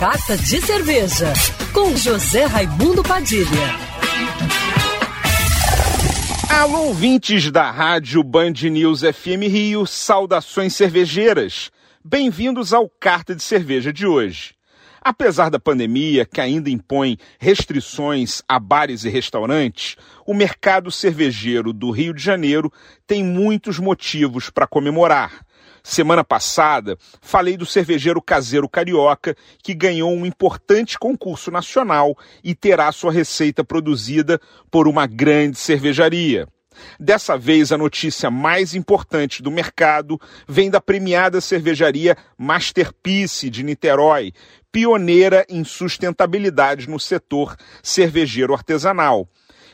Carta de Cerveja, com José Raimundo Padilha. Alô, ouvintes da rádio Band News FM Rio, saudações cervejeiras. Bem-vindos ao Carta de Cerveja de hoje. Apesar da pandemia, que ainda impõe restrições a bares e restaurantes, o mercado cervejeiro do Rio de Janeiro tem muitos motivos para comemorar. Semana passada, falei do cervejeiro caseiro carioca, que ganhou um importante concurso nacional e terá sua receita produzida por uma grande cervejaria. Dessa vez, a notícia mais importante do mercado vem da premiada cervejaria Masterpiece de Niterói, pioneira em sustentabilidade no setor cervejeiro artesanal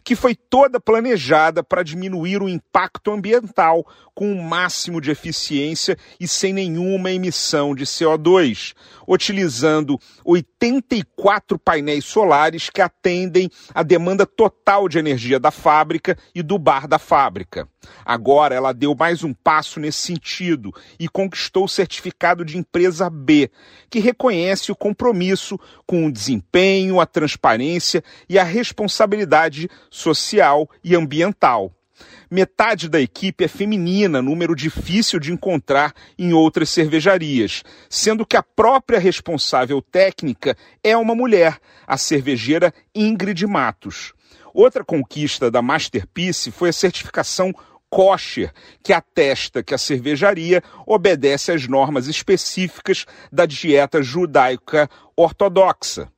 que foi toda planejada para diminuir o impacto ambiental com o máximo de eficiência e sem nenhuma emissão de CO2, utilizando 84 painéis solares que atendem a demanda total de energia da fábrica e do bar da fábrica. Agora ela deu mais um passo nesse sentido e conquistou o certificado de empresa B, que reconhece o compromisso com o desempenho, a transparência e a responsabilidade social e ambiental. Metade da equipe é feminina, número difícil de encontrar em outras cervejarias, sendo que a própria responsável técnica é uma mulher, a cervejeira Ingrid Matos. Outra conquista da Masterpiece foi a certificação kosher, que atesta que a cervejaria obedece às normas específicas da dieta judaica ortodoxa.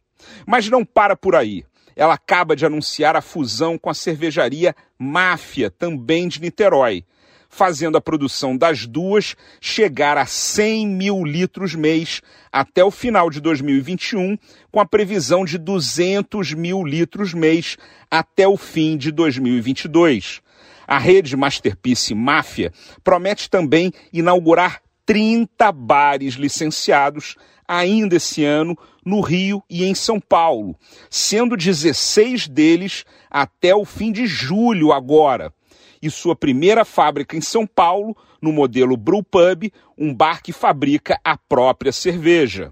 Mas não para por aí. Ela acaba de anunciar a fusão com a cervejaria Máfia, também de Niterói, fazendo a produção das duas chegar a 100 mil litros mês até o final de 2021, com a previsão de 200 mil litros mês até o fim de 2022. A rede Masterpiece Máfia promete também inaugurar 30 bares licenciados ainda esse ano no Rio e em São Paulo, sendo 16 deles até o fim de julho agora. E sua primeira fábrica em São Paulo, no modelo Brewpub, um bar que fabrica a própria cerveja.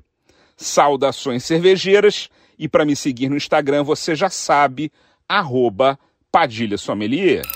Saudações cervejeiras e para me seguir no Instagram você já sabe, arroba Padilha Sommelier.